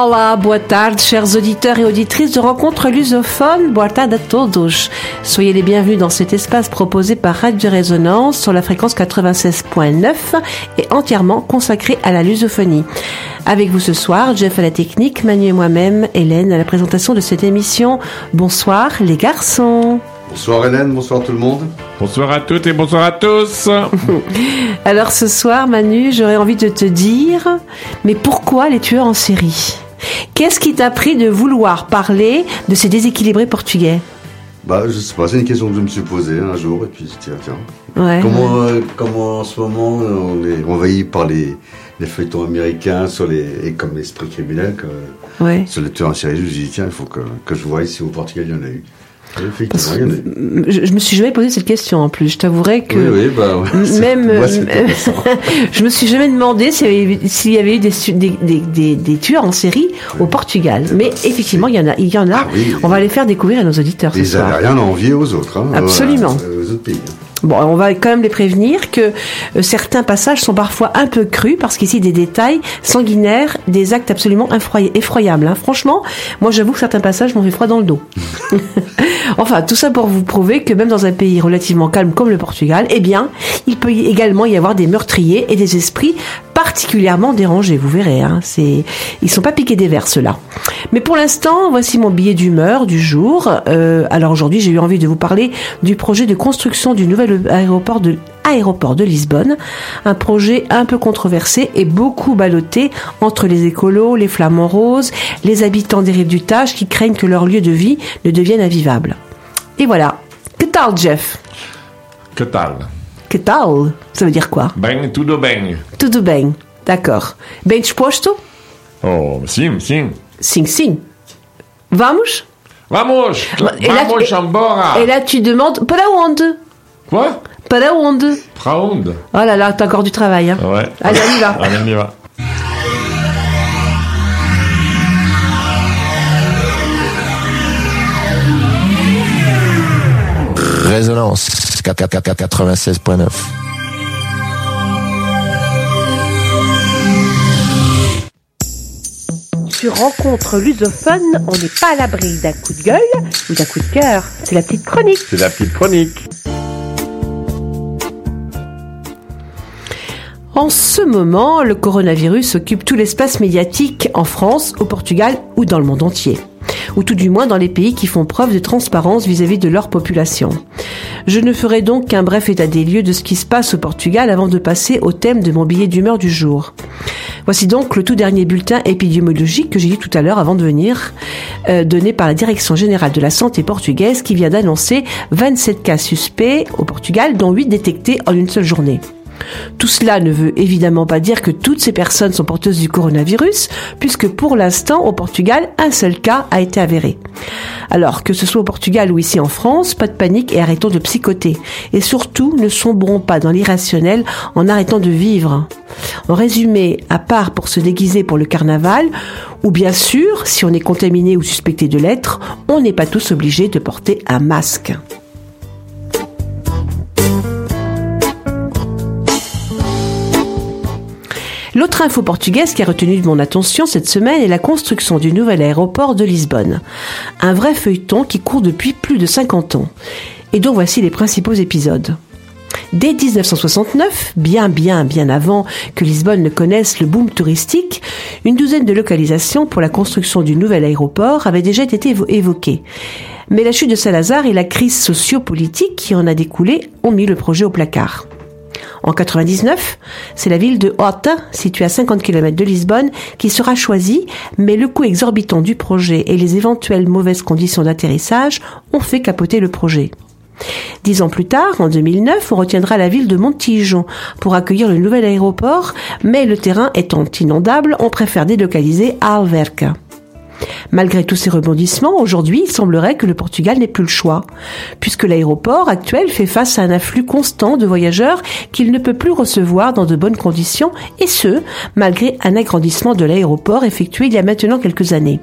Olá, boa tarde, chers auditeurs et auditrices de Rencontre Lusophone. Boa tarde a todos. Soyez les bienvenus dans cet espace proposé par Radio Résonance sur la fréquence 96.9 et entièrement consacré à la lusophonie. Avec vous ce soir, Jeff à la technique, Manu et moi-même, Hélène à la présentation de cette émission. Bonsoir les garçons. Bonsoir Hélène, bonsoir tout le monde. Bonsoir à toutes et bonsoir à tous. Alors ce soir, Manu, j'aurais envie de te dire, mais pourquoi les tueurs en série? Qu'est-ce qui t'a pris de vouloir parler de ces déséquilibrés portugais? Bah, je sais pas, c'est une question que je me suis posée un jour, et puis tiens, tiens. Ouais. Comment, euh, comment en ce moment on est envahi par les, les feuilletons américains sur les, et comme l'esprit criminel, que- Ouais. sur les tueurs en série, je me suis dit, tiens, il faut que, que je vois ici au Portugal, il y en a eu. Effectivement. Je, je me suis jamais posé cette question en plus. Je t'avouerais que Oui, oui, bah, ouais, même moi, euh, je me suis jamais demandé s'il y avait, s'il y avait eu des, su- des, des, des, des tueurs en série au Portugal. Mais effectivement, il y en a. Il y en a. Ah oui. On va les faire découvrir à nos auditeurs Ils n'avaient rien à envier aux autres. Hein, Absolument. Aux autres pays. Bon, on va quand même les prévenir que euh, certains passages sont parfois un peu crus parce qu'ici des détails sanguinaires, des actes absolument effroy- effroyables. hein. Franchement, moi j'avoue que certains passages m'ont fait froid dans le dos. enfin, tout ça pour vous prouver que même dans un pays relativement calme comme le Portugal, eh bien, il peut également y avoir des meurtriers et des esprits particulièrement dérangés. Vous verrez, hein, c'est, ils sont pas piqués des vers ceux-là. Mais pour l'instant, voici mon billet d'humeur du jour. Euh, alors aujourd'hui, j'ai eu envie de vous parler du projet de construction du nouvel aéroport de Lisbonne, un projet un peu controversé et beaucoup ballotté entre les écolos, les flamants roses, les habitants des rives du Tage qui craignent que leur lieu de vie ne devienne invivable. Et voilà. Que tal, Jeff? Que tal? Que tal? Ça veut dire quoi? Bem, tudo bem. Tudo bem. D'accord. Bem disposto? Oh, sim, sim. Sim, sim. Vamos? Vamos! Et là, Vamos tu- embora! Et là, tu demandes para onde? Quoi? Para onde? Pra onde? Oh là là, t'as encore du travail. Hein. Ouais. Allez, on y va. Allez, on y va. Résonance 96.9. Sur Rencontre lusophone, on n'est pas à l'abri d'un coup de gueule ou d'un coup de cœur. C'est la petite chronique. C'est la petite chronique. En ce moment, le coronavirus occupe tout l'espace médiatique en France, au Portugal ou dans le monde entier. Ou tout du moins dans les pays qui font preuve de transparence vis-à-vis de leur population. Je ne ferai donc qu'un bref état des lieux de ce qui se passe au Portugal avant de passer au thème de mon billet d'humeur du jour. Voici donc le tout dernier bulletin épidémiologique que j'ai dit tout à l'heure avant de venir, euh, donné par la Direction générale de la santé portugaise qui vient d'annoncer 27 cas suspects au Portugal, dont 8 détectés en une seule journée. Tout cela ne veut évidemment pas dire que toutes ces personnes sont porteuses du coronavirus, puisque pour l'instant, au Portugal, un seul cas a été avéré. Alors, que ce soit au Portugal ou ici en France, pas de panique et arrêtons de psychoter. Et surtout, ne sombrons pas dans l'irrationnel en arrêtant de vivre. En résumé, à part pour se déguiser pour le carnaval, ou bien sûr, si on est contaminé ou suspecté de l'être, on n'est pas tous obligés de porter un masque. L'autre info portugaise qui a retenu mon attention cette semaine est la construction du nouvel aéroport de Lisbonne. Un vrai feuilleton qui court depuis plus de 50 ans. Et dont voici les principaux épisodes. Dès 1969, bien bien bien avant que Lisbonne ne connaisse le boom touristique, une douzaine de localisations pour la construction du nouvel aéroport avaient déjà été évo- évoquées. Mais la chute de Salazar et la crise sociopolitique qui en a découlé ont mis le projet au placard. En 99, c'est la ville de Horta, située à 50 km de Lisbonne, qui sera choisie, mais le coût exorbitant du projet et les éventuelles mauvaises conditions d'atterrissage ont fait capoter le projet. Dix ans plus tard, en 2009, on retiendra la ville de Montijo pour accueillir le nouvel aéroport, mais le terrain étant inondable, on préfère délocaliser à Alverca. Malgré tous ces rebondissements, aujourd'hui, il semblerait que le Portugal n'ait plus le choix, puisque l'aéroport actuel fait face à un afflux constant de voyageurs qu'il ne peut plus recevoir dans de bonnes conditions, et ce, malgré un agrandissement de l'aéroport effectué il y a maintenant quelques années.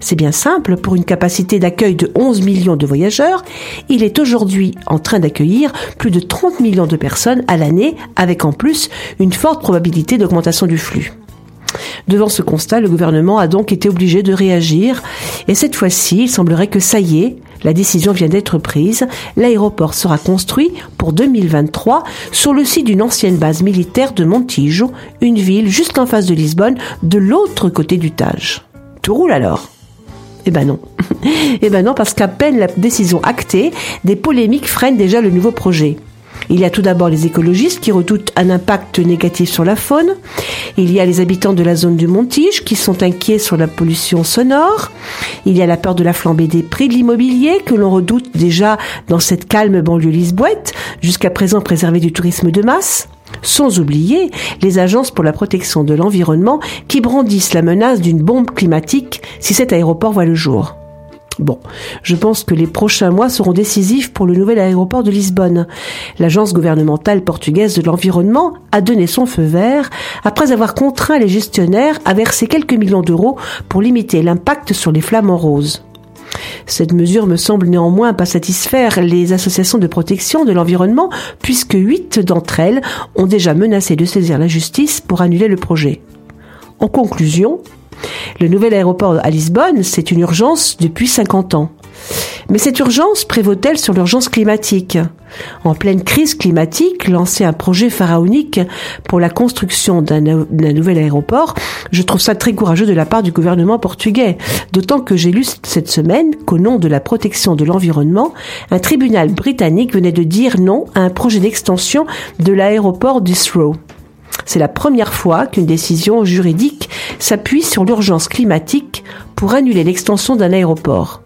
C'est bien simple, pour une capacité d'accueil de 11 millions de voyageurs, il est aujourd'hui en train d'accueillir plus de 30 millions de personnes à l'année, avec en plus une forte probabilité d'augmentation du flux. Devant ce constat, le gouvernement a donc été obligé de réagir et cette fois-ci, il semblerait que ça y est, la décision vient d'être prise. L'aéroport sera construit pour 2023 sur le site d'une ancienne base militaire de Montijo, une ville juste en face de Lisbonne, de l'autre côté du Tage. Tout roule alors eh ben non. eh ben non, parce qu'à peine la décision actée, des polémiques freinent déjà le nouveau projet. Il y a tout d'abord les écologistes qui redoutent un impact négatif sur la faune. Il y a les habitants de la zone du Montige qui sont inquiets sur la pollution sonore. Il y a la peur de la flambée des prix de l'immobilier que l'on redoute déjà dans cette calme banlieue lisboète, jusqu'à présent préservée du tourisme de masse. Sans oublier les agences pour la protection de l'environnement qui brandissent la menace d'une bombe climatique si cet aéroport voit le jour. Bon, je pense que les prochains mois seront décisifs pour le nouvel aéroport de Lisbonne. L'agence gouvernementale portugaise de l'environnement a donné son feu vert après avoir contraint les gestionnaires à verser quelques millions d'euros pour limiter l'impact sur les flamants roses. Cette mesure me semble néanmoins pas satisfaire les associations de protection de l'environnement puisque huit d'entre elles ont déjà menacé de saisir la justice pour annuler le projet. En conclusion, le nouvel aéroport à Lisbonne, c'est une urgence depuis 50 ans. Mais cette urgence prévaut-elle sur l'urgence climatique? En pleine crise climatique, lancer un projet pharaonique pour la construction d'un nouvel aéroport, je trouve ça très courageux de la part du gouvernement portugais. D'autant que j'ai lu cette semaine qu'au nom de la protection de l'environnement, un tribunal britannique venait de dire non à un projet d'extension de l'aéroport d'Israël. C'est la première fois qu'une décision juridique s'appuie sur l'urgence climatique pour annuler l'extension d'un aéroport.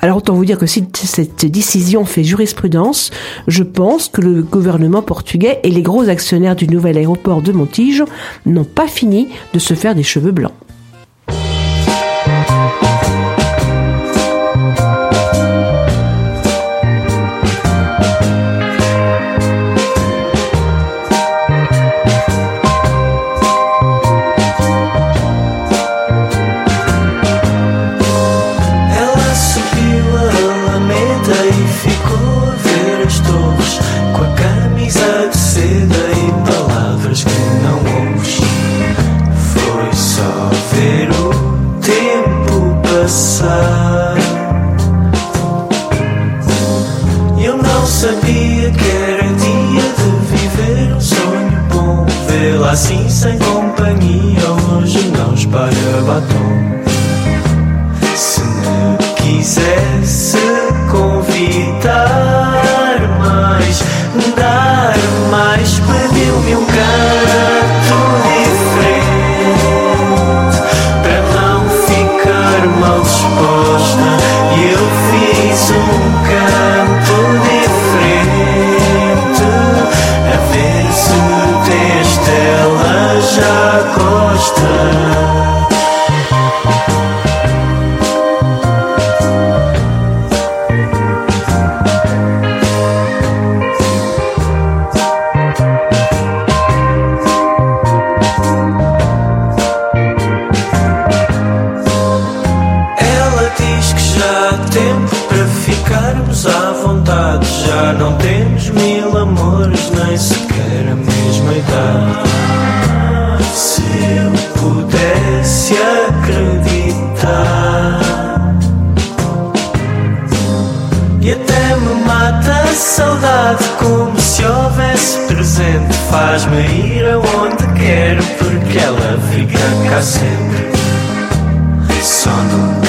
Alors autant vous dire que si cette décision fait jurisprudence, je pense que le gouvernement portugais et les gros actionnaires du nouvel aéroport de Montijo n'ont pas fini de se faire des cheveux blancs. sandım.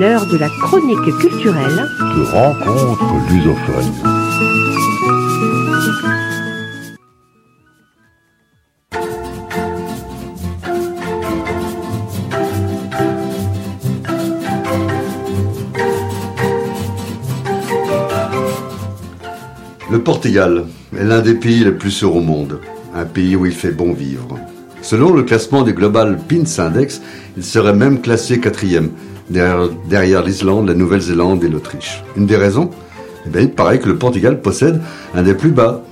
L'heure de la chronique culturelle. De rencontres lusophones. Le Portugal est l'un des pays les plus sûrs au monde, un pays où il fait bon vivre. Selon le classement du Global Pins Index, il serait même classé quatrième, derrière, l'Islande, la Nouvelle-Zélande et l'Autriche. Une des raisons? Eh bien, Il paraît que le Portugal possède un des plus bas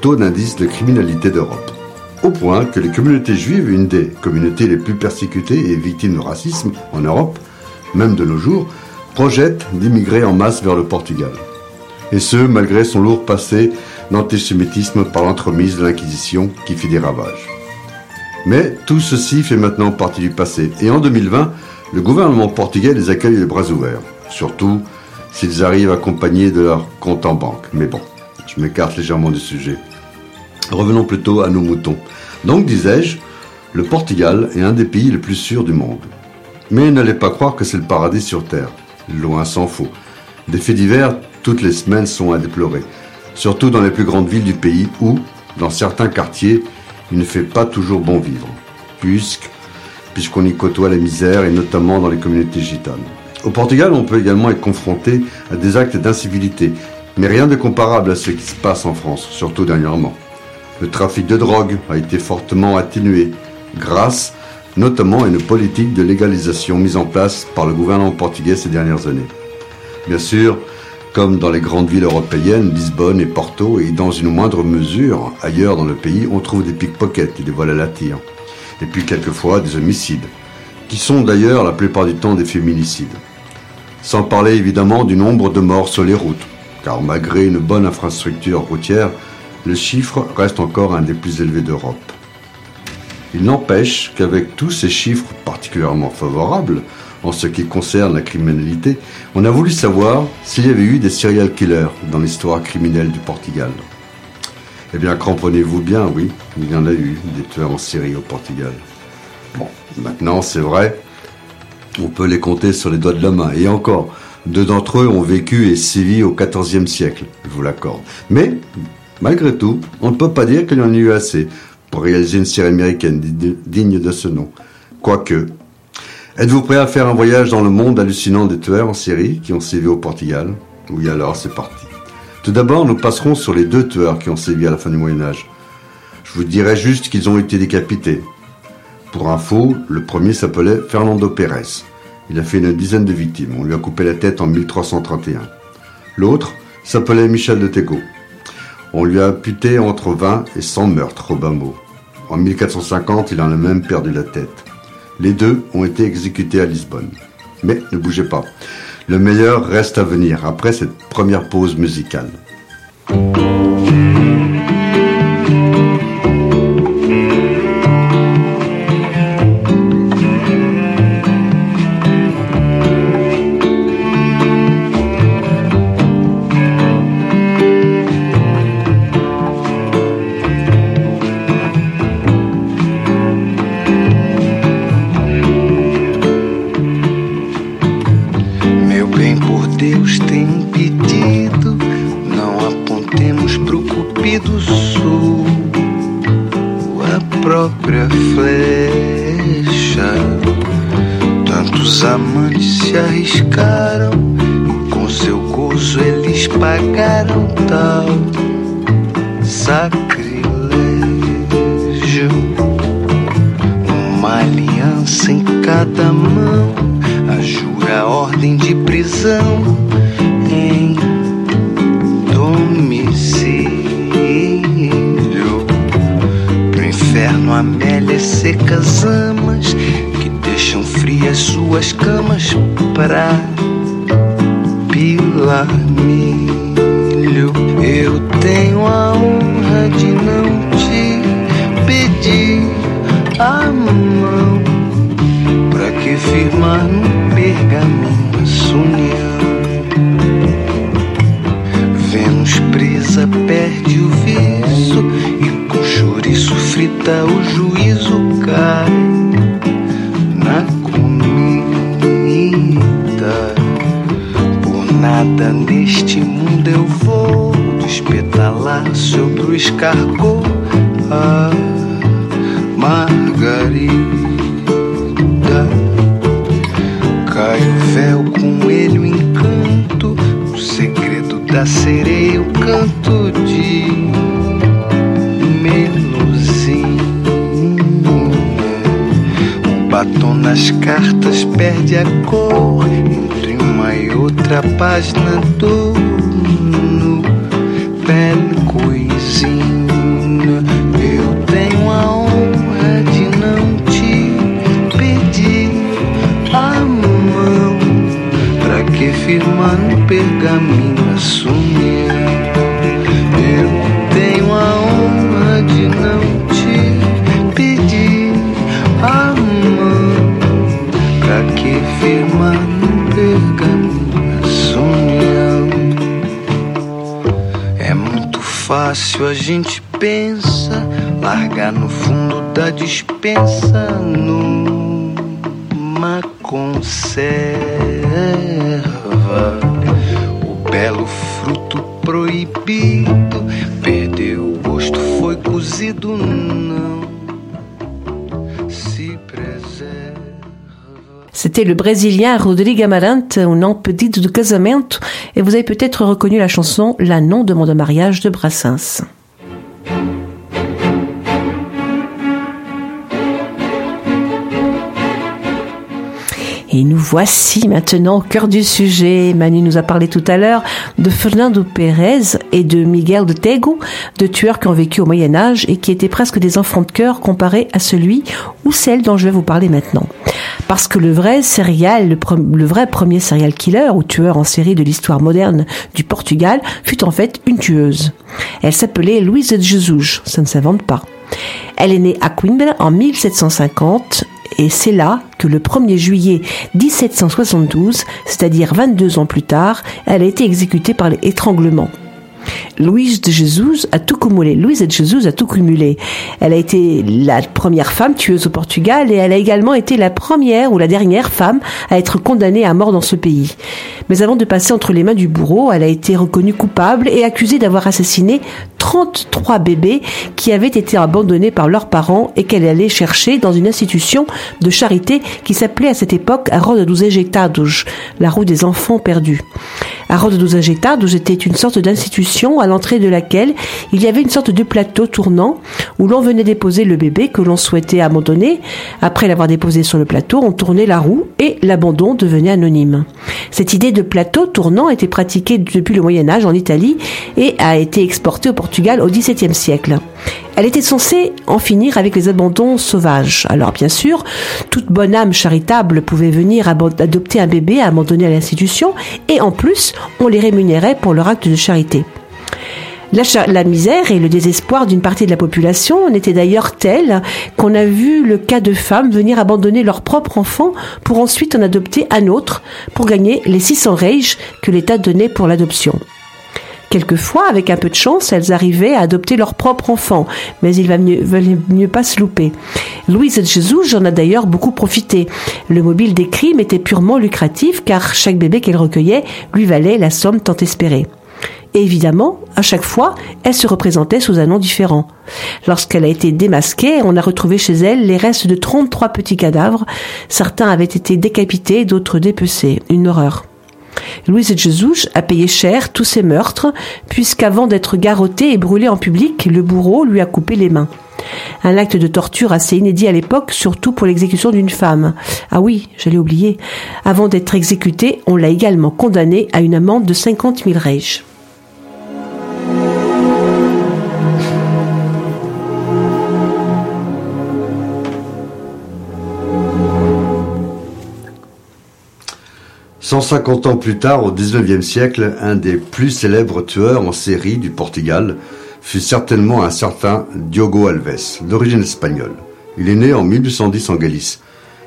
taux d'indice de criminalité d'Europe. Au point que les communautés juives, une des communautés les plus persécutées et victimes de racisme en Europe, même de nos jours, projettent d'immigrer en masse vers le Portugal et ce, malgré son lourd passé d'antisémitisme par l'entremise de l'Inquisition qui fit des ravages. Mais tout ceci fait maintenant partie du passé, et en 2020, le gouvernement portugais les accueille les bras ouverts, surtout s'ils arrivent accompagnés de leur compte en banque. Mais bon, je m'écarte légèrement du sujet. Revenons plutôt à nos moutons. Donc, disais-je, le Portugal est un des pays les plus sûrs du monde. Mais n'allez pas croire que c'est le paradis sur Terre. Loin s'en faut. Des faits divers toutes les semaines sont à déplorer, surtout dans les plus grandes villes du pays où, dans certains quartiers, il ne fait pas toujours bon vivre, puisque puisqu'on y côtoie la misère et notamment dans les communautés gitanes. Au Portugal, on peut également être confronté à des actes d'incivilité, mais rien de comparable à ce qui se passe en France, surtout dernièrement. Le trafic de drogue a été fortement atténué grâce notamment à une politique de légalisation mise en place par le gouvernement portugais ces dernières années. Bien sûr, comme dans les grandes villes européennes, Lisbonne et Porto, et dans une moindre mesure, ailleurs dans le pays, on trouve des pickpockets et des vols à la tire. Et puis quelquefois des homicides, qui sont d'ailleurs la plupart du temps des féminicides. Sans parler évidemment du nombre de morts sur les routes, car malgré une bonne infrastructure routière, le chiffre reste encore un des plus élevés d'Europe. Il n'empêche qu'avec tous ces chiffres particulièrement favorables, en ce qui concerne la criminalité, on a voulu savoir s'il y avait eu des serial killers dans l'histoire criminelle du Portugal. Eh bien, cramponnez-vous bien, oui, il y en a eu des tueurs en série au Portugal. Bon, maintenant, c'est vrai, on peut les compter sur les doigts de la main. Et encore, deux d'entre eux ont vécu et sévi au XIVe siècle, je vous l'accorde. Mais, malgré tout, on ne peut pas dire qu'il y en ait eu assez pour réaliser une série américaine digne de ce nom. Quoique, Êtes-vous prêt à faire un voyage dans le monde hallucinant des tueurs en série qui ont sévi au Portugal? Oui alors, c'est parti. Tout d'abord, nous passerons sur les deux tueurs qui ont sévi à la fin du Moyen Âge. Je vous dirai juste qu'ils ont été décapités. Pour info, le premier s'appelait Fernando Pérez. Il a fait une dizaine de victimes. On lui a coupé la tête en 1331. L'autre s'appelait Michel de Teco. On lui a imputé entre 20 et 100 meurtres au bas mot. En 1450, il en a même perdu la tête. Les deux ont été exécutés à Lisbonne. Mais ne bougez pas. Le meilleur reste à venir après cette première pause musicale. em domicílio. Pro inferno, Amélia secas amas que deixam frias suas camas pra pilar milho. Eu tenho a honra de não te pedir a mão pra que firmar no pergaminho frita, o juízo cai na comida. nada neste mundo eu vou despetalar sobre o escargot. Ah, Margarida, cai o véu sereia, o canto de meluzinha. O batom nas cartas perde a cor entre uma e outra página do no pele coisinha. Firmar no pergaminho assumir. Eu tenho a honra de não te pedir a mão pra que firmar no pergaminho assumir. É muito fácil a gente pensa largar no fundo da dispensa numa conserva C'était le Brésilien Rodrigo Amarante, au nom Petite de Casamento, et vous avez peut-être reconnu la chanson La non demande mariage de Brassens. Et nous voici maintenant au cœur du sujet. Manu nous a parlé tout à l'heure de Fernando Pérez et de Miguel de Tego, deux tueurs qui ont vécu au Moyen Âge et qui étaient presque des enfants de cœur comparés à celui ou celle dont je vais vous parler maintenant. Parce que le vrai serial, le, vrai premier serial killer ou tueur en série de l'histoire moderne du Portugal fut en fait une tueuse. Elle s'appelait Louise de Jesus, ça ne s'invente pas. Elle est née à Coimbra en 1750 et c'est là que le 1er juillet 1772, c'est-à-dire 22 ans plus tard, elle a été exécutée par l'étranglement. Louise de Jesus a tout cumulé. Louise de Jesus a tout cumulé. Elle a été la première femme tueuse au Portugal et elle a également été la première ou la dernière femme à être condamnée à mort dans ce pays. Mais avant de passer entre les mains du bourreau, elle a été reconnue coupable et accusée d'avoir assassiné 33 bébés qui avaient été abandonnés par leurs parents et qu'elle allait chercher dans une institution de charité qui s'appelait à cette époque Arroda dos Ajeitados, la roue des enfants perdus. Arroda dos Ajeitados était une sorte d'institution à l'entrée de laquelle il y avait une sorte de plateau tournant où l'on venait déposer le bébé que l'on souhaitait abandonner. Après l'avoir déposé sur le plateau, on tournait la roue et l'abandon devenait anonyme. Cette idée de plateau tournant était pratiquée depuis le Moyen Âge en Italie et a été exportée au Portugal au XVIIe siècle. Elle était censée en finir avec les abandons sauvages. Alors bien sûr, toute bonne âme charitable pouvait venir adopter un bébé abandonné à l'institution et en plus, on les rémunérait pour leur acte de charité. La, misère et le désespoir d'une partie de la population n'étaient d'ailleurs tels qu'on a vu le cas de femmes venir abandonner leur propre enfant pour ensuite en adopter un autre pour gagner les 600 reiges que l'État donnait pour l'adoption. Quelquefois, avec un peu de chance, elles arrivaient à adopter leur propre enfant, mais il va mieux, mieux pas se louper. Louise de Jesus j'en a d'ailleurs beaucoup profité. Le mobile des crimes était purement lucratif car chaque bébé qu'elle recueillait lui valait la somme tant espérée. Et évidemment, à chaque fois, elle se représentait sous un nom différent. Lorsqu'elle a été démasquée, on a retrouvé chez elle les restes de 33 petits cadavres. Certains avaient été décapités, d'autres dépecés. Une horreur. Louise Jesus a payé cher tous ces meurtres, puisqu'avant d'être garrottée et brûlée en public, le bourreau lui a coupé les mains. Un acte de torture assez inédit à l'époque, surtout pour l'exécution d'une femme. Ah oui, j'allais oublier. Avant d'être exécutée, on l'a également condamnée à une amende de 50 000 reiges. « 150 ans plus tard, au XIXe siècle, un des plus célèbres tueurs en série du Portugal fut certainement un certain Diogo Alves, d'origine espagnole. Il est né en 1810 en Galice.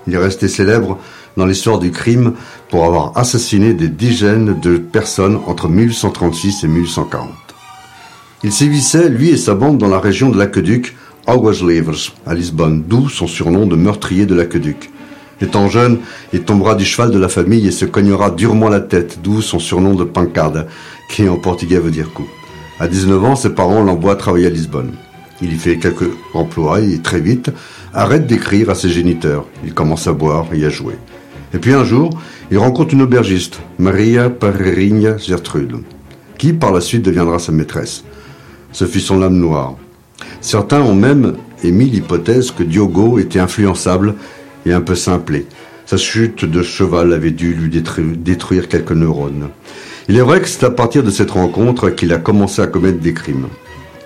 Il est resté célèbre dans l'histoire du crime pour avoir assassiné des dizaines de personnes entre 1836 et 1840. Il sévissait, lui et sa bande, dans la région de l'Aqueduc, Aguas Livres, à Lisbonne, d'où son surnom de meurtrier de l'Aqueduc. Étant jeune, il tombera du cheval de la famille et se cognera durement la tête, d'où son surnom de pancada, qui en portugais veut dire coup. À 19 ans, ses parents l'envoient travailler à Lisbonne. Il y fait quelques emplois et très vite arrête d'écrire à ses géniteurs. Il commence à boire et à jouer. Et puis un jour, il rencontre une aubergiste, Maria Pereirinha Gertrude, qui par la suite deviendra sa maîtresse. Ce fut son âme noire. Certains ont même émis l'hypothèse que Diogo était influençable et un peu simplé. Sa chute de cheval avait dû lui détruire quelques neurones. Il est vrai que c'est à partir de cette rencontre qu'il a commencé à commettre des crimes.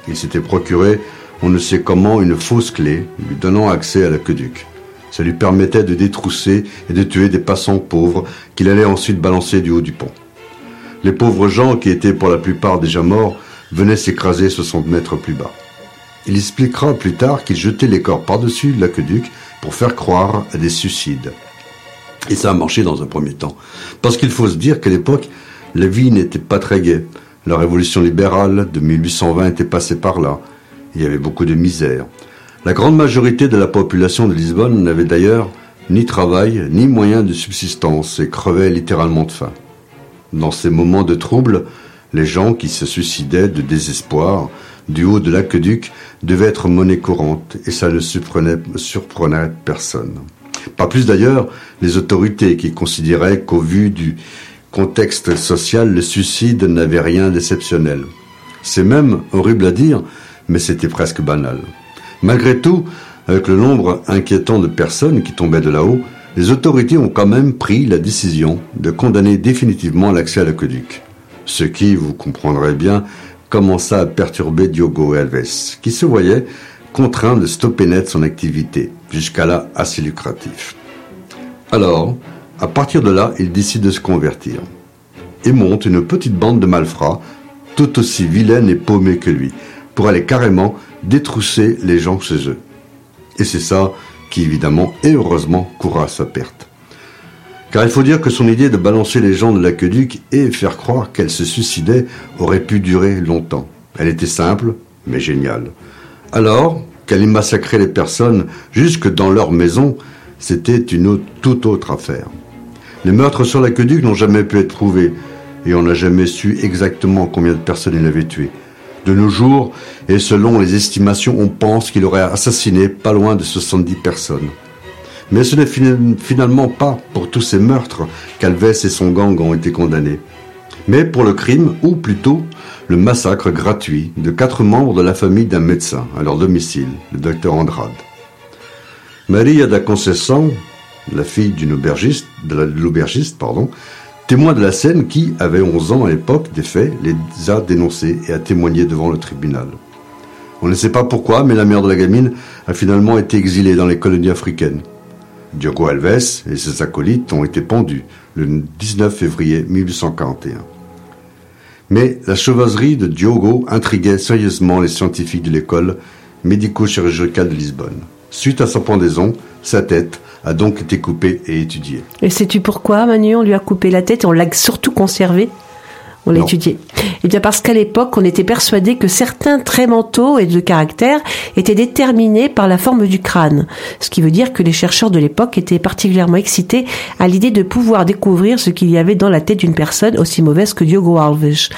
Il s'était procuré, on ne sait comment, une fausse clé, lui donnant accès à l'aqueduc. Ça lui permettait de détrousser et de tuer des passants pauvres qu'il allait ensuite balancer du haut du pont. Les pauvres gens, qui étaient pour la plupart déjà morts, venaient s'écraser 60 mètres plus bas. Il expliquera plus tard qu'il jetait les corps par-dessus l'aqueduc pour faire croire à des suicides. Et ça a marché dans un premier temps. Parce qu'il faut se dire qu'à l'époque, la vie n'était pas très gaie. La révolution libérale de 1820 était passée par là. Il y avait beaucoup de misère. La grande majorité de la population de Lisbonne n'avait d'ailleurs ni travail, ni moyen de subsistance et crevait littéralement de faim. Dans ces moments de trouble, les gens qui se suicidaient de désespoir du haut de l'aqueduc devait être monnaie courante et ça ne surprenait, personne. Pas plus d'ailleurs les autorités qui considéraient qu'au vu du contexte social, le suicide n'avait rien d'exceptionnel. C'est même horrible à dire, mais c'était presque banal. Malgré tout, avec le nombre inquiétant de personnes qui tombaient de là-haut, les autorités ont quand même pris la décision de condamner définitivement l'accès à l'aqueduc. Ce qui, vous comprendrez bien, commença à perturber Diogo Alves, qui se voyait contraint de stopper net son activité, jusqu'à là assez lucratif. Alors, à partir de là, il décide de se convertir et monte une petite bande de malfrats, tout aussi vilaine et paumée que lui, pour aller carrément détrousser les gens chez eux. Et c'est ça qui, évidemment et heureusement, courra à sa perte. Car il faut dire que son idée de balancer les gens de l'aqueduc et faire croire qu'elle se suicidait aurait pu durer longtemps. Elle était simple, mais géniale. Alors, qu'elle y massacrait les personnes jusque dans leur maison, c'était une toute autre affaire. Les meurtres sur l'aqueduc n'ont jamais pu être prouvés, et on n'a jamais su exactement combien de personnes il avait tuées. De nos jours, et selon les estimations, on pense qu'il aurait assassiné pas loin de 70 personnes. Mais ce n'est finalement pas pour tous ces meurtres qu'Alves et son gang ont été condamnés, mais pour le crime, ou plutôt le massacre gratuit de quatre membres de la famille d'un médecin à leur domicile, le docteur Andrade. Maria da Conceição, la fille d'une aubergiste, de l'aubergiste, pardon, témoin de la scène qui, avait 11 ans à l'époque des faits, les a dénoncés et a témoigné devant le tribunal. On ne sait pas pourquoi, mais la mère de la gamine a finalement été exilée dans les colonies africaines. Diogo Alves et ses acolytes ont été pendus le 19 février 1841. Mais la chevalerie de Diogo intriguait sérieusement les scientifiques de l'école médico-chirurgicale de Lisbonne. Suite à sa pendaison, sa tête a donc été coupée et étudiée. Et sais-tu pourquoi, Manu On lui a coupé la tête et on l'a surtout conservée? On l'a étudié. Eh bien parce qu'à l'époque, on était persuadé que certains traits mentaux et de caractère étaient déterminés par la forme du crâne. Ce qui veut dire que les chercheurs de l'époque étaient particulièrement excités à l'idée de pouvoir découvrir ce qu'il y avait dans la tête d'une personne aussi mauvaise que Diogo Alves.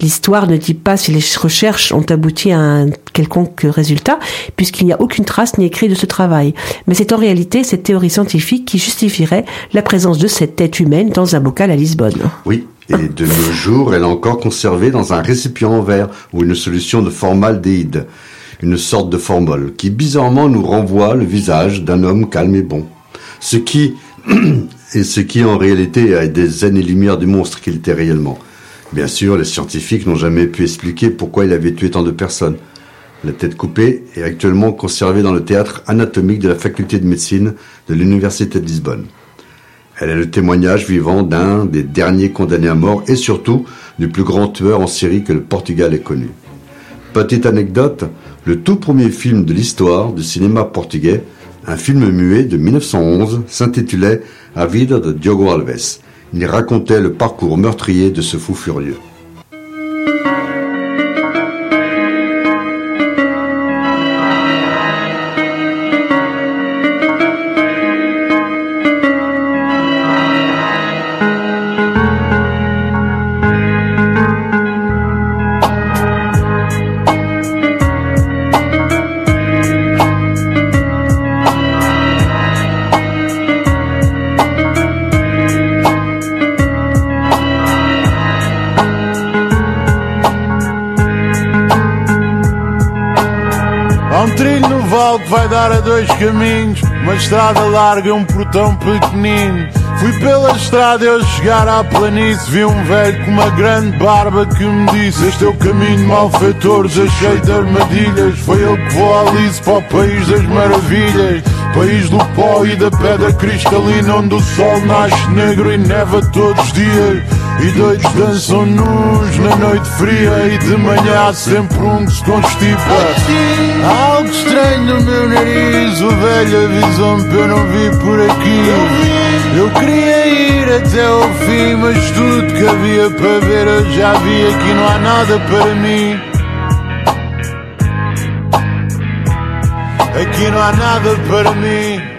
L'histoire ne dit pas si les recherches ont abouti à un quelconque résultat, puisqu'il n'y a aucune trace ni écrit de ce travail. Mais c'est en réalité cette théorie scientifique qui justifierait la présence de cette tête humaine dans un bocal à Lisbonne. Oui, et de nos jours, elle est encore conservée dans un récipient en verre ou une solution de formaldéhyde, une sorte de formol, qui bizarrement nous renvoie le visage d'un homme calme et bon. Ce qui, et ce qui en réalité a des années-lumière du monstre qu'il était réellement. Bien sûr, les scientifiques n'ont jamais pu expliquer pourquoi il avait tué tant de personnes. La tête coupée est actuellement conservée dans le théâtre anatomique de la faculté de médecine de l'Université de Lisbonne. Elle est le témoignage vivant d'un des derniers condamnés à mort et surtout du plus grand tueur en série que le Portugal ait connu. Petite anecdote, le tout premier film de l'histoire du cinéma portugais, un film muet de 1911, s'intitulait A vida de Diogo Alves. Il racontait le parcours meurtrier de ce fou furieux. Dois caminhos, uma estrada larga e um portão pequenino. Fui pela estrada e ao chegar à planície vi um velho com uma grande barba que me disse Este é o caminho malfeitores, cheio de armadilhas Foi ele que voou Alice para o país das maravilhas País do pó e da pedra cristalina Onde o sol nasce negro e neva todos os dias E doidos dançam nus na noite fria E de manhã há sempre um que se constipa. Há Algo estranho no meu nariz O velho avisou-me que eu não vi por aqui. Eu queria ir até ao fim Mas tudo que havia para ver eu já vi Aqui não há nada para mim. Aqui não há nada para mim.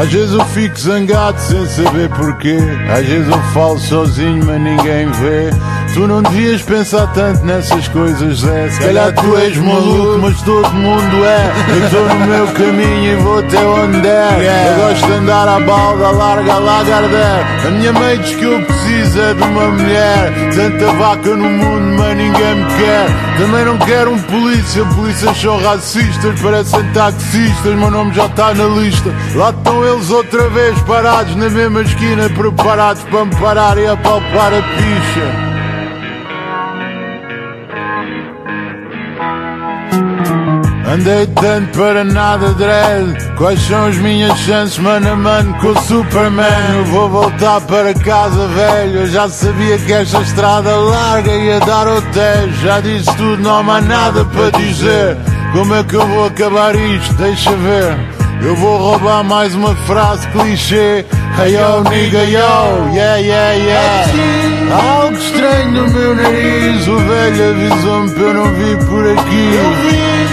Às vezes eu fico zangado sem saber porquê. Às vezes eu falo sozinho, mas ninguém vê. Tu não devias pensar tanto nessas coisas, Zé. Se calhar tu és maluco, mas todo mundo é. Eu estou no meu caminho e vou até onde der. Eu gosto de andar à balda, larga, lagarder. A minha mãe diz que eu preciso é de uma mulher. Tanta vaca no mundo, mas ninguém me quer. Também não quero um polícia, polícias são racistas, parecem taxistas. Meu nome já está na lista. Lá estão eles outra vez parados na mesma esquina, preparados para me parar e apalpar a picha. Andei tanto para nada, dread. Quais são as minhas chances, mano a mano, com o Superman? Eu vou voltar para casa, velho. Eu já sabia que esta estrada larga ia dar ao. Já disse tudo, não há nada para dizer. Como é que eu vou acabar isto? Deixa ver. Eu vou roubar mais uma frase clichê. Hey yo, nigga, yo, yeah, yeah, yeah. Algo estranho no meu nariz. O velho avisou-me que eu não vi por aqui.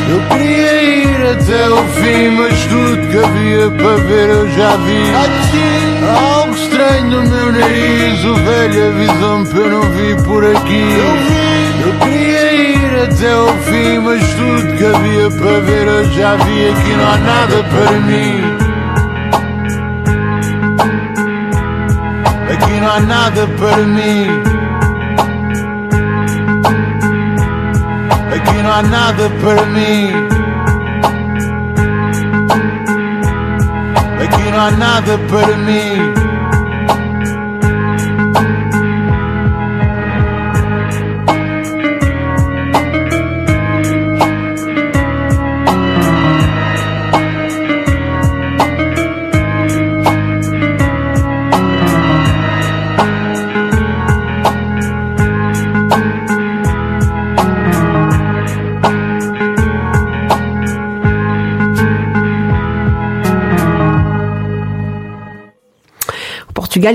Eu queria ir até o fim, mas tudo que havia para ver eu já vi. Algo estranho no meu nariz. O velho avisou-me que eu não vi por aqui. Eu queria ir até o fim, mas tudo que havia para ver eu já vi. Aqui não há nada para mim. Não há nada para mim. Aqui não há nada para mim. Aqui não há nada para mim.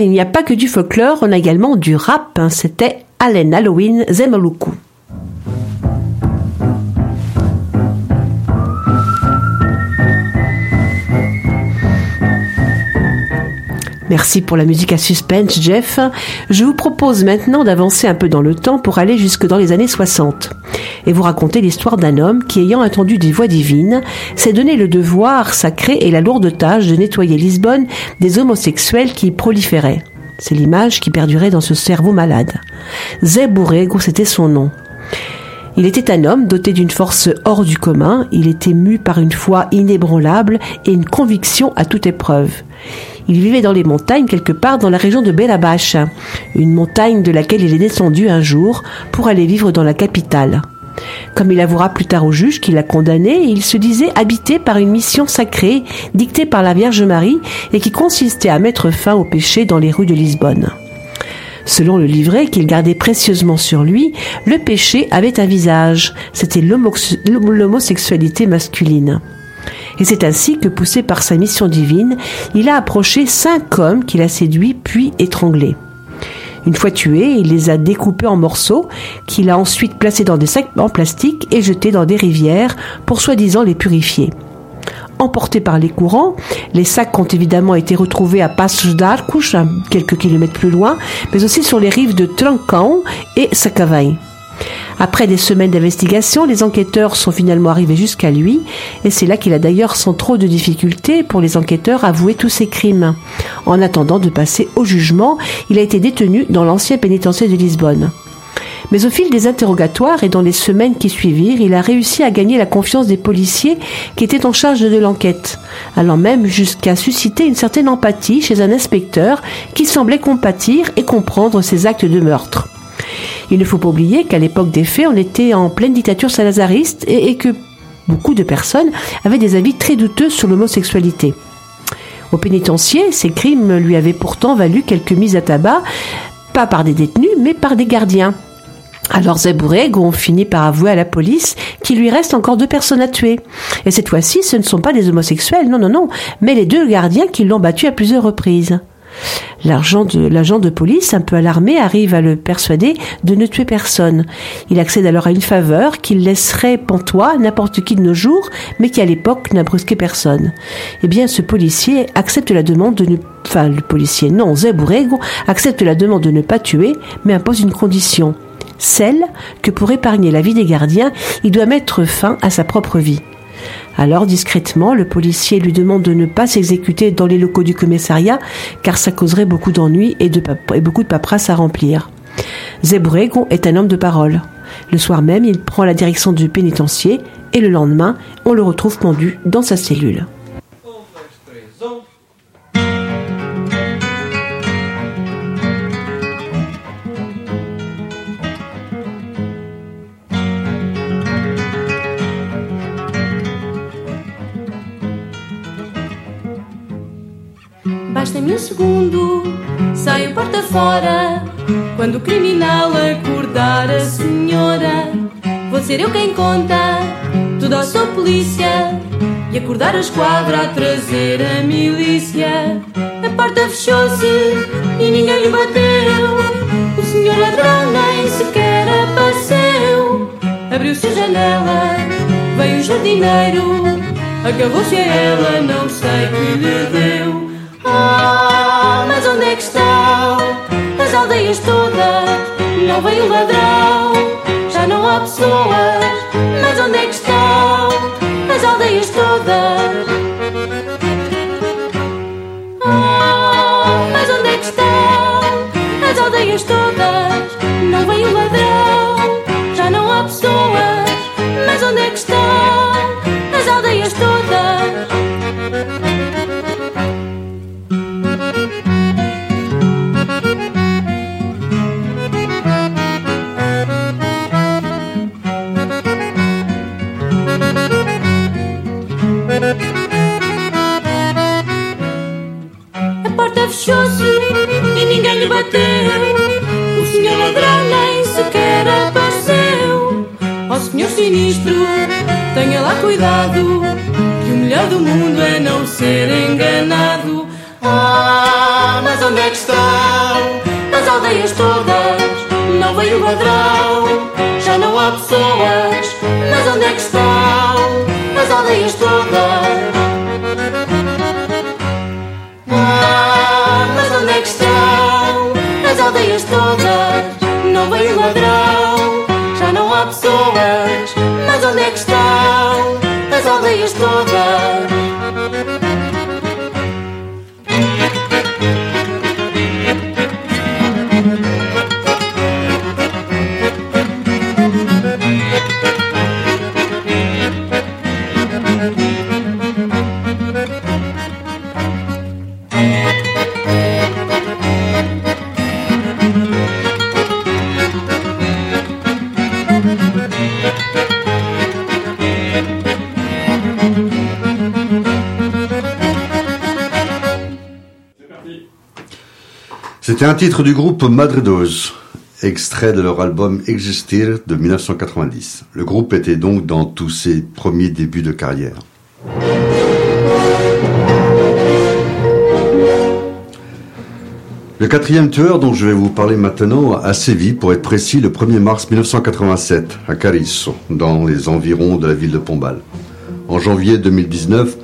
Il n'y a pas que du folklore, on a également du rap. hein. C'était Allen Halloween Zemaluku. Merci pour la musique à suspense, Jeff. Je vous propose maintenant d'avancer un peu dans le temps pour aller jusque dans les années 60 et vous raconter l'histoire d'un homme qui, ayant entendu des voix divines, s'est donné le devoir sacré et la lourde tâche de nettoyer Lisbonne des homosexuels qui y proliféraient. C'est l'image qui perdurait dans ce cerveau malade. Zé Bourrego, c'était son nom. Il était un homme doté d'une force hors du commun, il était mu par une foi inébranlable et une conviction à toute épreuve. Il vivait dans les montagnes quelque part dans la région de Belabache, une montagne de laquelle il est descendu un jour pour aller vivre dans la capitale. Comme il avouera plus tard au juge qui l'a condamné, il se disait habité par une mission sacrée dictée par la Vierge Marie et qui consistait à mettre fin au péché dans les rues de Lisbonne. Selon le livret qu'il gardait précieusement sur lui, le péché avait un visage, c'était l'homosexualité masculine. Et c'est ainsi que, poussé par sa mission divine, il a approché cinq hommes qu'il a séduits puis étranglés. Une fois tués, il les a découpés en morceaux, qu'il a ensuite placés dans des sacs en plastique et jetés dans des rivières pour soi-disant les purifier. Emportés par les courants, les sacs ont évidemment été retrouvés à Passos d'Arcos, à quelques kilomètres plus loin, mais aussi sur les rives de Trancão et Sacavai. Après des semaines d'investigation, les enquêteurs sont finalement arrivés jusqu'à lui, et c'est là qu'il a d'ailleurs sans trop de difficultés pour les enquêteurs avoué tous ses crimes. En attendant de passer au jugement, il a été détenu dans l'ancien pénitencier de Lisbonne. Mais au fil des interrogatoires et dans les semaines qui suivirent, il a réussi à gagner la confiance des policiers qui étaient en charge de l'enquête, allant même jusqu'à susciter une certaine empathie chez un inspecteur qui semblait compatir et comprendre ses actes de meurtre. Il ne faut pas oublier qu'à l'époque des faits, on était en pleine dictature salazariste et, que beaucoup de personnes avaient des avis très douteux sur l'homosexualité. Au pénitencier, ces crimes lui avaient pourtant valu quelques mises à tabac, pas par des détenus, mais par des gardiens. Alors Zeburego finit par avouer à la police qu'il lui reste encore deux personnes à tuer. Et cette fois-ci, ce ne sont pas des homosexuels, non, non, non, mais les deux gardiens qui l'ont battu à plusieurs reprises. L'agent de, police, un peu alarmé, arrive à le persuader de ne tuer personne. Il accède alors à une faveur qu'il laisserait pantois n'importe qui de nos jours, mais qui à l'époque n'a brusqué personne. Eh bien, ce policier accepte la demande de ne, enfin, le policier, non, Zeburego, accepte la demande de ne pas tuer, mais impose une condition. Celle que pour épargner la vie des gardiens, il doit mettre fin à sa propre vie. Alors, discrètement, le policier lui demande de ne pas s'exécuter dans les locaux du commissariat, car ça causerait beaucoup d'ennuis et, beaucoup de paperasse à remplir. Zebrego est un homme de parole. Le soir même, il prend la direction du pénitencier et le lendemain, on le retrouve pendu dans sa cellule. Um segundo, saio porta fora. Quando o criminal acordar a senhora, vou ser eu quem conta tudo ao seu polícia. E acordar a esquadra a trazer a milícia. A porta fechou-se e ninguém lhe bateu. O senhor ladrão nem sequer apareceu. Abriu-se a janela, veio o jardineiro. Agarrou-se a ela, não sei que lhe deu. Ah, mas onde é que estão as aldeias todas? Não veio o ladrão, já não há pessoas. Mas onde é que estão as aldeias todas? Ah, mas onde é que estão as aldeias todas? Não veio o ladrão, já não há pessoas. Mas onde é que estão as aldeias todas? Sinistro, tenha lá cuidado. Que o melhor do mundo é não ser enganado. Ah, mas onde é que estão as aldeias todas? Não veio o ladrão, já não há pessoas. Mas onde é que estão as aldeias todas? C'était un titre du groupe Madredos, extrait de leur album Existir de 1990. Le groupe était donc dans tous ses premiers débuts de carrière. Le quatrième tueur dont je vais vous parler maintenant a sévi, pour être précis, le 1er mars 1987 à Carisso, dans les environs de la ville de Pombal. En janvier 2019,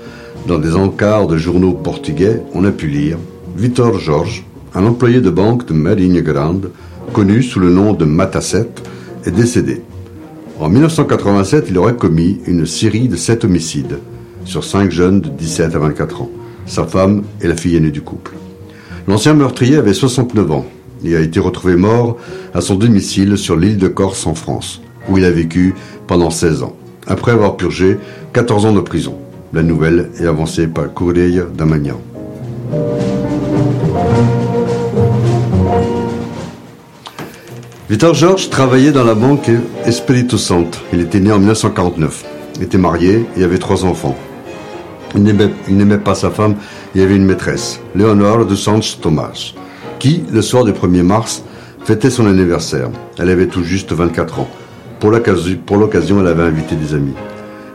dans des encarts de journaux portugais, on a pu lire Vitor Jorge, un employé de banque de Marinha Grande, connu sous le nom de Matasset, est décédé. En 1987, il aurait commis une série de sept homicides sur cinq jeunes de 17 à 24 ans, sa femme et la fille aînée du couple. L'ancien meurtrier avait 69 ans et a été retrouvé mort à son domicile sur l'île de Corse en France, où il a vécu pendant 16 ans, après avoir purgé 14 ans de prison. La nouvelle est avancée par Correia da Victor Georges travaillait dans la banque Espírito Santo. Il était né en 1949, était marié et avait trois enfants. Il n'aimait- pas sa femme et avait une maîtresse, Léonore de Santos Tomás, qui, le soir du 1er mars, fêtait son anniversaire. Elle avait tout juste 24 ans. Pour l'occasion, pour l'occasion, elle avait invité des amis.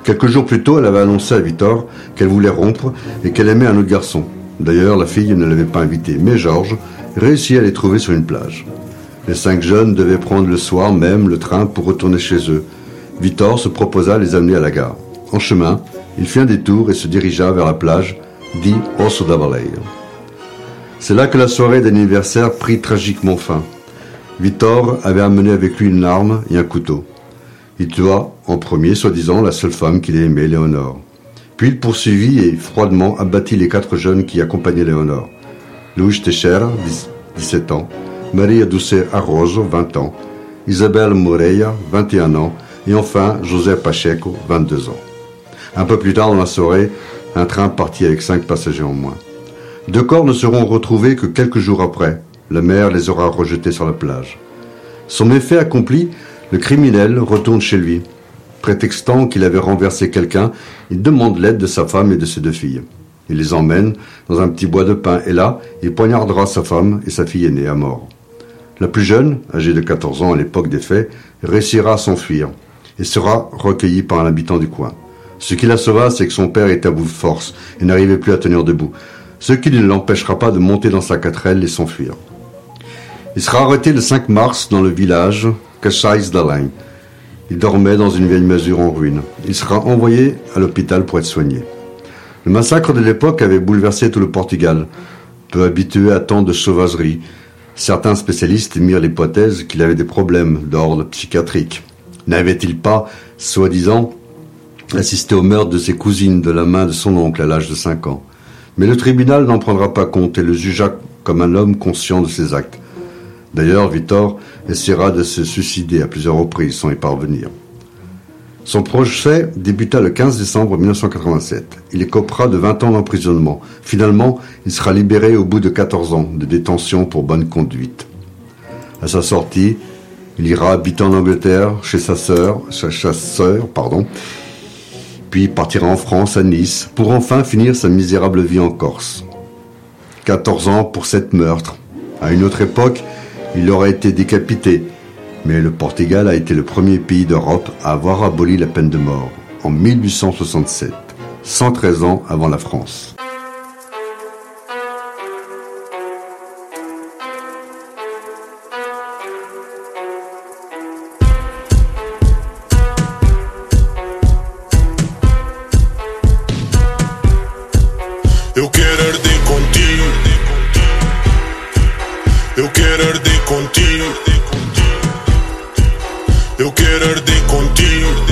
Quelques jours plus tôt, elle avait annoncé à Victor qu'elle voulait rompre et qu'elle aimait un autre garçon. D'ailleurs, la fille ne l'avait pas invité, mais Georges réussit à les trouver sur une plage. Les cinq jeunes devaient prendre le soir même le train pour retourner chez eux. Victor se proposa de les amener à la gare. En chemin, il fit un détour et se dirigea vers la plage dit Osso. C'est là que la soirée d'anniversaire prit tragiquement fin. Victor avait amené avec lui une arme et un couteau. Il tua en premier, soi-disant, la seule femme qu'il aimait, Léonore. Puis il poursuivit et froidement abattit les quatre jeunes qui accompagnaient Léonore. Luis Teixeira, 10 17 ans, Maria Duce Arroso, 20 ans, Isabelle Moreira, 21 ans, et enfin José Pacheco, 22 ans. Un peu plus tard dans la soirée, un train partit avec cinq passagers en moins. Deux corps ne seront retrouvés que quelques jours après. La mer les aura rejetés sur la plage. Son méfait accompli, le criminel retourne chez lui. Prétextant qu'il avait renversé quelqu'un, il demande l'aide de sa femme et de ses deux filles. Il les emmène dans un petit bois de pin et là, il poignardera sa femme et sa fille aînée à mort. La plus jeune, âgée de 14 ans à l'époque des faits, réussira à s'enfuir et sera recueillie par un habitant du coin. Ce qui la sauva, c'est que son père était à bout de force et n'arrivait plus à tenir debout, ce qui ne l'empêchera pas de monter dans sa quatrelle et s'enfuir. Il sera arrêté le 5 mars dans le village Caçais d'Alain. Il dormait dans une vieille masure en ruine. Il sera envoyé à l'hôpital pour être soigné. Le massacre de l'époque avait bouleversé tout le Portugal. Peu habitué à tant de sauvagerie, certains spécialistes émirent l'hypothèse qu'il avait des problèmes d'ordre psychiatrique. N'avait-il pas, soi-disant, assisté au meurtre de ses cousines de la main de son oncle à l'âge de 5 ans? Mais le tribunal n'en prendra pas compte et le jugea comme un homme conscient de ses actes. D'ailleurs, Victor essaiera de se suicider à plusieurs reprises sans y parvenir. Son procès débuta le 15 décembre 1987. Il écopera de 20 ans d'emprisonnement. Finalement, il sera libéré au bout de 14 ans de détention pour bonne conduite. À sa sortie, il ira habiter en Angleterre chez sa sœur, pardon, puis partira en France à Nice pour enfin finir sa misérable vie en Corse. 14 ans pour sept meurtres. À une autre époque, il aurait été décapité, mais le Portugal a été le premier pays d'Europe à avoir aboli la peine de mort en 1867, 113 ans avant la France. Eu quero arder contigo.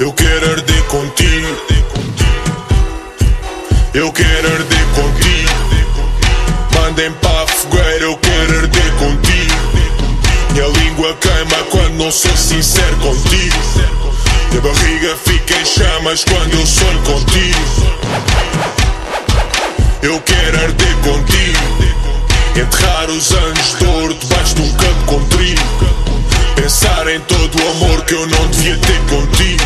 Eu quero arder contigo. Eu quero arder contigo. Mandem para fogueira, eu quero arder contigo. Minha língua queima quando não sou sincero contigo. Minha barriga fica em chamas quando eu sonho contigo. Eu quero arder contigo. Enterrar os anos de ouro debaixo de um campo com trigo. Pensar em todo o amor que eu não devia ter contigo.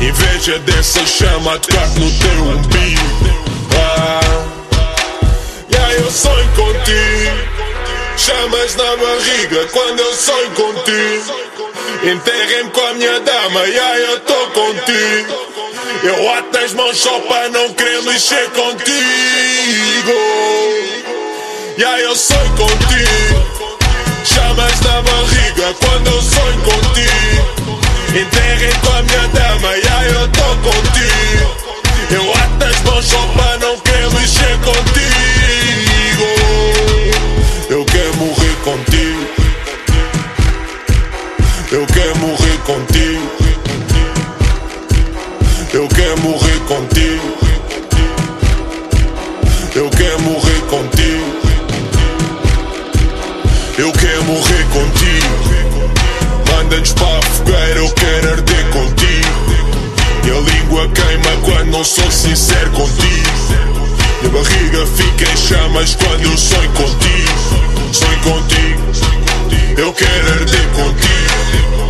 Inveja dessa chama a tocar-te no teu umbigo. Ah, yeah, eu sonho contigo. Chamas na barriga quando eu sonho contigo. Enterrem-me com a minha dama, aí eu tô contigo. Eu ato as mãos só para não querer mexer contigo. Aí eu sonho contigo. Chamas na barriga quando eu sonho contigo. Enterrem com a minha dama, e aí eu tô contigo. Eu ato as mãos morrer contigo. Manda-nos para a fogueira, eu quero arder contigo. E a língua queima quando não sou sincero contigo. E a barriga fica em chamas quando eu sonho contigo. Sonho contigo. Eu quero arder contigo.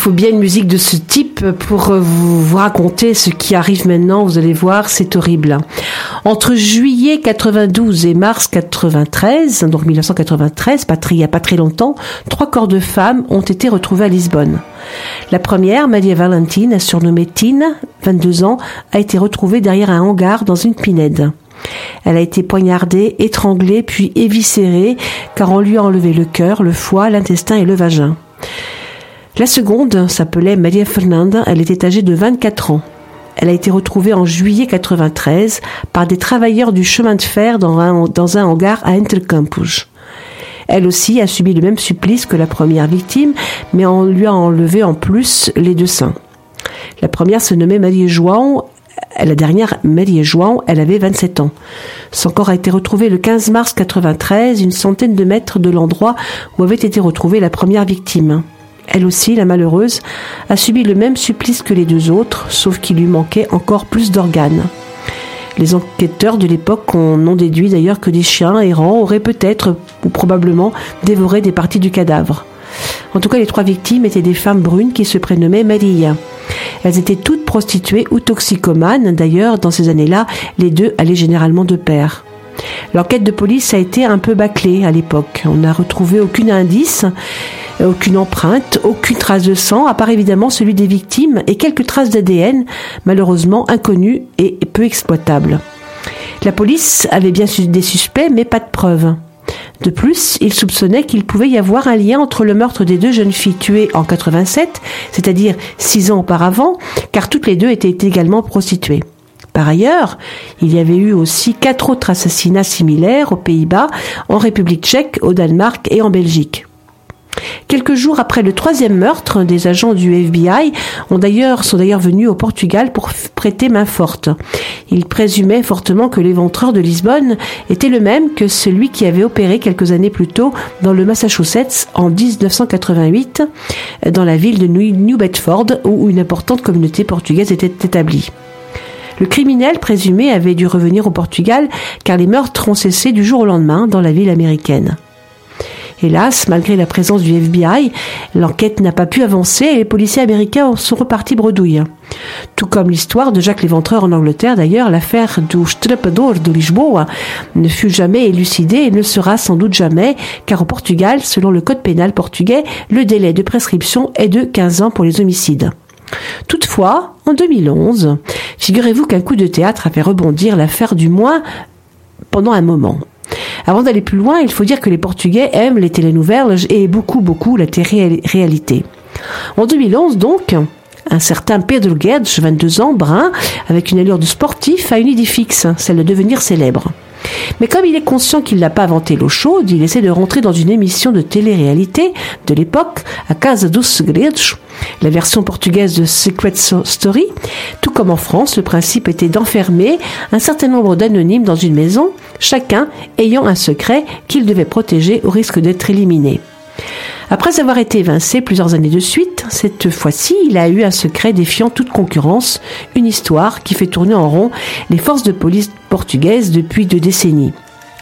Faut bien une musique de ce type pour euh, vous, vous raconter ce qui arrive maintenant. Vous allez voir, c'est horrible. Entre juillet 92 et mars 93, donc 1993, pas très- il n'y a pas très longtemps, trois corps de femmes ont été retrouvés à Lisbonne. La première, Maria Valentine, surnommée Tine, 22 ans, a été retrouvée derrière un hangar dans une pinède. Elle a été poignardée, étranglée, puis éviscérée, car on lui a enlevé le cœur, le foie, l'intestin et le vagin. La seconde s'appelait Maria Fernanda, elle était âgée de 24 ans. Elle a été retrouvée en juillet 93 par des travailleurs du chemin de fer dans un, hangar à Intercampus. Elle aussi a subi le même supplice que la première victime, mais on lui a enlevé en plus les deux seins. La première se nommait Marie João, la dernière Marie João, elle avait 27 ans. Son corps a été retrouvé le 15 mars 93, une centaine de mètres de l'endroit où avait été retrouvée la première victime. Elle aussi, la malheureuse, a subi le même supplice que les deux autres, sauf qu'il lui manquait encore plus d'organes. Les enquêteurs de l'époque en ont déduit d'ailleurs que des chiens errants auraient peut-être ou probablement dévoré des parties du cadavre. En tout cas, les trois victimes étaient des femmes brunes qui se prénommaient Maria. Elles étaient toutes prostituées ou toxicomanes. D'ailleurs, dans ces années-là, les deux allaient généralement de pair. L'enquête de police a été un peu bâclée à l'époque. On n'a retrouvé aucun indice, aucune empreinte, aucune trace de sang, à part évidemment celui des victimes et quelques traces d'ADN, malheureusement inconnues et peu exploitables. La police avait bien des suspects, mais pas de preuves. De plus, il soupçonnait qu'il pouvait y avoir un lien entre le meurtre des deux jeunes filles tuées en 87, c'est-à-dire six ans auparavant, car toutes les deux étaient également prostituées. Par ailleurs, il y avait eu aussi quatre autres assassinats similaires aux Pays-Bas, en République tchèque, au Danemark et en Belgique. Quelques jours après le troisième meurtre, des agents du FBI sont d'ailleurs venus au Portugal pour prêter main forte. Ils présumaient fortement que l'éventreur de Lisbonne était le même que celui qui avait opéré quelques années plus tôt dans le Massachusetts en 1988, dans la ville de New Bedford, où une importante communauté portugaise était établie. Le criminel présumé avait dû revenir au Portugal car les meurtres ont cessé du jour au lendemain dans la ville américaine. Hélas, malgré la présence du FBI, l'enquête n'a pas pu avancer et les policiers américains sont repartis bredouille. Tout comme l'histoire de Jacques l'Éventreur en Angleterre, d'ailleurs, l'affaire du Strepador de Lisboa ne fut jamais élucidée et ne sera sans doute jamais, car au Portugal, selon le code pénal portugais, le délai de prescription est de 15 ans pour les homicides. En 2011, figurez-vous qu'un coup de théâtre a fait rebondir l'affaire du moins pendant un moment. Avant d'aller plus loin, il faut dire que les Portugais aiment les télénouvelles et beaucoup, beaucoup la télé-réalité. En 2011, donc, un certain Pedro Guedes, 22 ans, brun, avec une allure de sportif, a une idée fixe, celle de devenir célèbre. Mais comme il est conscient qu'il n'a pas inventé l'eau chaude, il essaie de rentrer dans une émission de télé-réalité de l'époque, à Casa dos Segredos, la version portugaise de Secret Story. Tout comme en France, le principe était d'enfermer un certain nombre d'anonymes dans une maison, chacun ayant un secret qu'il devait protéger au risque d'être éliminé. Après avoir été évincé plusieurs années de suite, cette fois-ci, il a eu un secret défiant toute concurrence, une histoire qui fait tourner en rond les forces de police portugaises depuis deux décennies.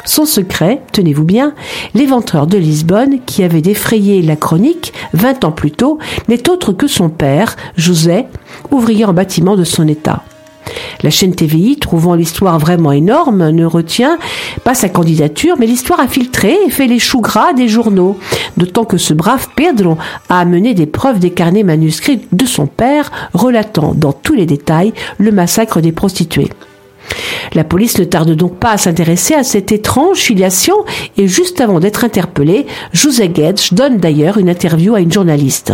Son secret, tenez-vous bien, l'éventreur de Lisbonne qui avait défrayé la chronique 20 ans plus tôt n'est autre que son père, José, ouvrier en bâtiment de son état. La chaîne TVI, trouvant l'histoire vraiment énorme, ne retient pas sa candidature, mais l'histoire a filtré et fait les choux gras des journaux. D'autant que ce brave Pedro a amené des preuves des carnets manuscrits de son père relatant dans tous les détails le massacre des prostituées. La police ne tarde donc pas à s'intéresser à cette étrange filiation et juste avant d'être interpellé, José Guedes donne d'ailleurs une interview à une journaliste.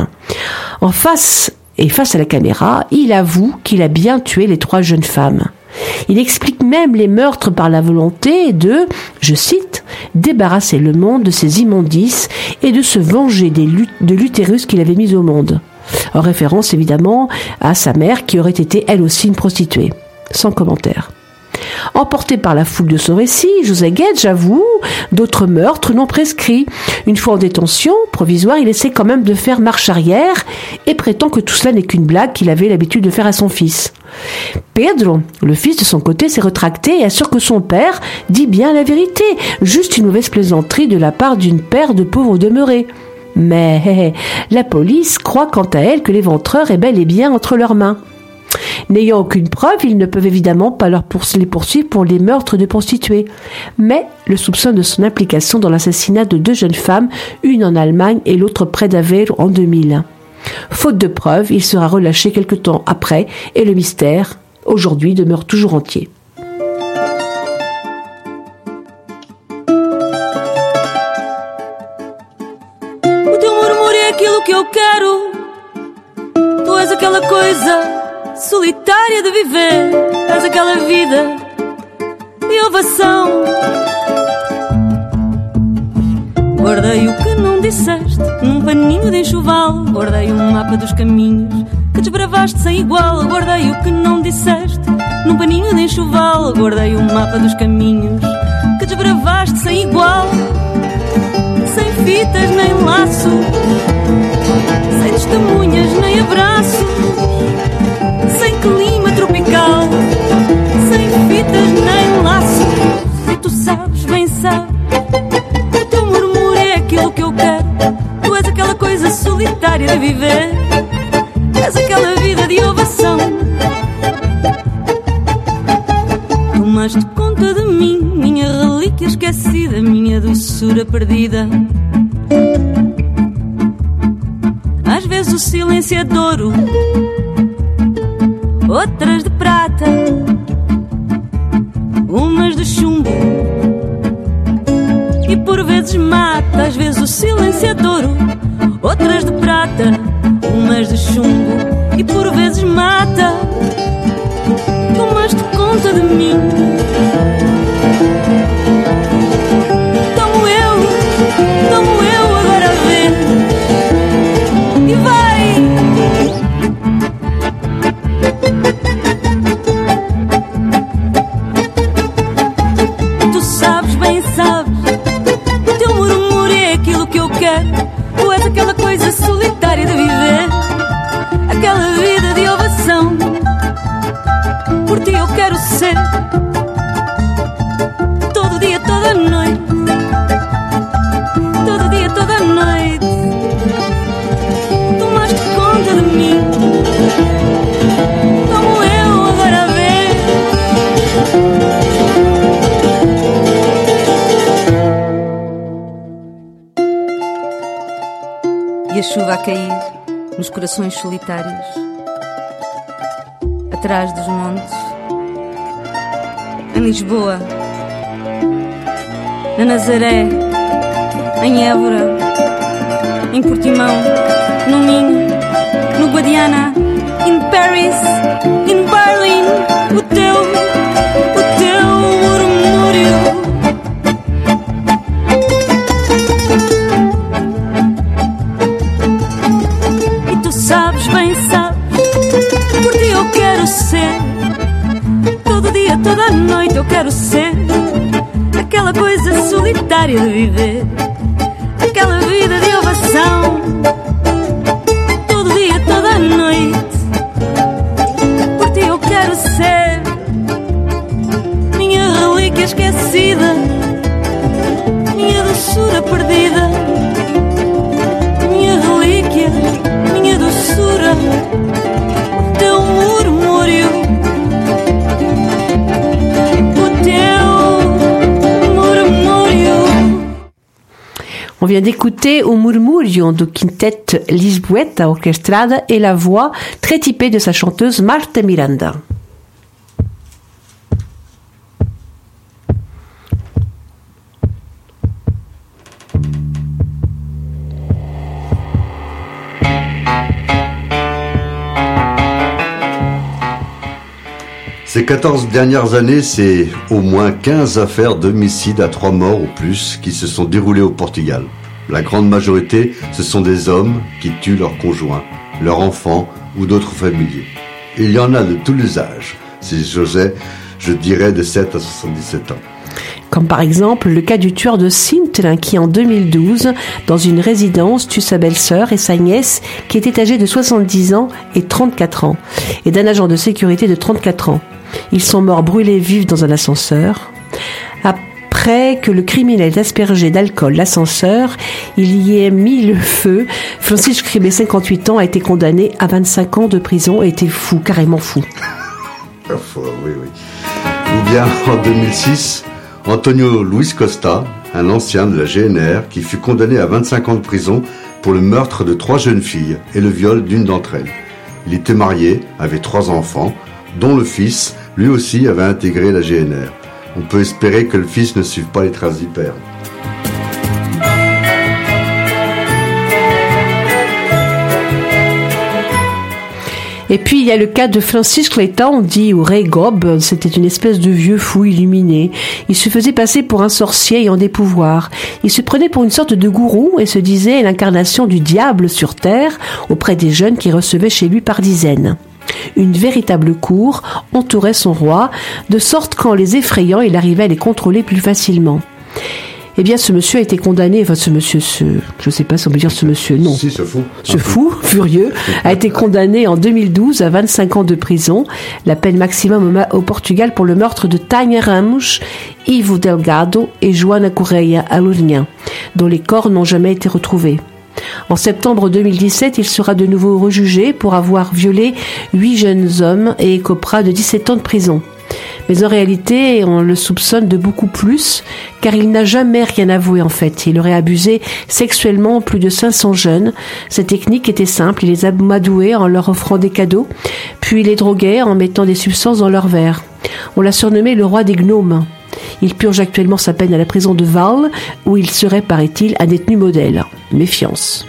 En face et face à la caméra, il avoue qu'il a bien tué les trois jeunes femmes. Il explique même les meurtres par la volonté de, je cite, débarrasser le monde de ses immondices et de se venger de l'utérus qu'il avait mis au monde. En référence évidemment à sa mère qui aurait été elle aussi une prostituée. Sans commentaire. Emporté par la foule de son récit, José Guedge avoue d'autres meurtres non prescrits. Une fois en détention provisoire, il essaie quand même de faire marche arrière et prétend que tout cela n'est qu'une blague qu'il avait l'habitude de faire à son fils. Pedro, le fils de son côté, s'est retracté et assure que son père dit bien la vérité, juste une mauvaise plaisanterie de la part d'une paire de pauvres demeurés. Mais la police croit quant à elle que l'éventreur est bel et bien entre leurs mains. N'ayant aucune preuve, ils ne peuvent évidemment pas les poursuivre pour les meurtres de prostituées. Mais le soupçon de son implication dans l'assassinat de deux jeunes femmes, une en Allemagne et l'autre près d'Aveiro en 2000. Faute de preuves, il sera relâché quelque temps après et le mystère, aujourd'hui, demeure toujours entier. Solitária de viver. És aquela vida de ovação. Guardei o que não disseste num paninho de enxoval. Guardei um mapa dos caminhos que desbravaste sem igual. Guardei o que não disseste num paninho de enxoval. Guardei um mapa dos caminhos que desbravaste sem igual. Sem fitas nem laço, sem testemunhas nem abraço em Évora, em Portimão, no Minho, no Guadiana, em Paris, em Berlim, o teu, o teu murmúrio. E tu sabes, bem sabes, por ti eu quero ser, todo dia, toda noite eu quero ser. Aquela coisa solitária de viver Aquela vida de On vient d'écouter au murmurio du quintet Lisboeta orchestrada et la voix très typée de sa chanteuse Marta Miranda. Ces 14 dernières années, c'est au moins 15 affaires d'homicide à trois morts ou plus qui se sont déroulées au Portugal. La grande majorité, ce sont des hommes qui tuent leurs conjoints, leurs enfants ou d'autres familiers. Il y en a de tous les âges. Si j'osais, je dirais de 7 à 77 ans. Comme par exemple le cas du tueur de Sintelin qui en 2012, dans une résidence, tue sa belle-sœur et sa nièce qui était âgée de 70 ans et 34 ans, et d'un agent de sécurité de 34 ans. Ils sont morts brûlés vifs dans un ascenseur. Après que le criminel ait aspergé d'alcool l'ascenseur, il y ait mis le feu. Francis Cribé, 58 ans, a été condamné à 25 ans de prison et était fou, carrément fou. Parfois, oui, oui. Ou bien en 2006, Antonio Luis Costa, un ancien de la GNR, qui fut condamné à 25 ans de prison pour le meurtre de trois jeunes filles et le viol d'une d'entre elles. Il était marié, avait trois enfants, dont le fils, lui aussi, avait intégré la GNR. On peut espérer que le fils ne suive pas les traces du père. Et puis il y a le cas de Francis Clayton, dit ou Ray Gob, c'était une espèce de vieux fou illuminé. Il se faisait passer pour un sorcier ayant des pouvoirs. Il se prenait pour une sorte de gourou et se disait l'incarnation du diable sur terre auprès des jeunes qui recevaient chez lui par dizaines. Une véritable cour entourait son roi, de sorte qu'en les effrayant, il arrivait à les contrôler plus facilement. Eh bien, ce monsieur a été condamné, enfin ce monsieur, ce, je sais pas si on peut dire ce monsieur, non. Si, ce fou. Ce fou, furieux, a été condamné en 2012 à 25 ans de prison, la peine maximum au- Portugal pour le meurtre de Tânia Ramos, Ivo Delgado et Joana Correia à dont les corps n'ont jamais été retrouvés. En septembre 2017, il sera de nouveau rejugé pour avoir violé huit jeunes hommes et écopera de 17 ans de prison. Mais en réalité, on le soupçonne de beaucoup plus, car il n'a jamais rien avoué en fait. Il aurait abusé sexuellement plus de 500 jeunes. Sa technique était simple, il les amadouait en leur offrant des cadeaux, puis les droguait en mettant des substances dans leur verre. On l'a surnommé le roi des gnomes. Il purge actuellement sa peine à la prison de Val, où il serait, paraît-il, un détenu modèle. Méfiance.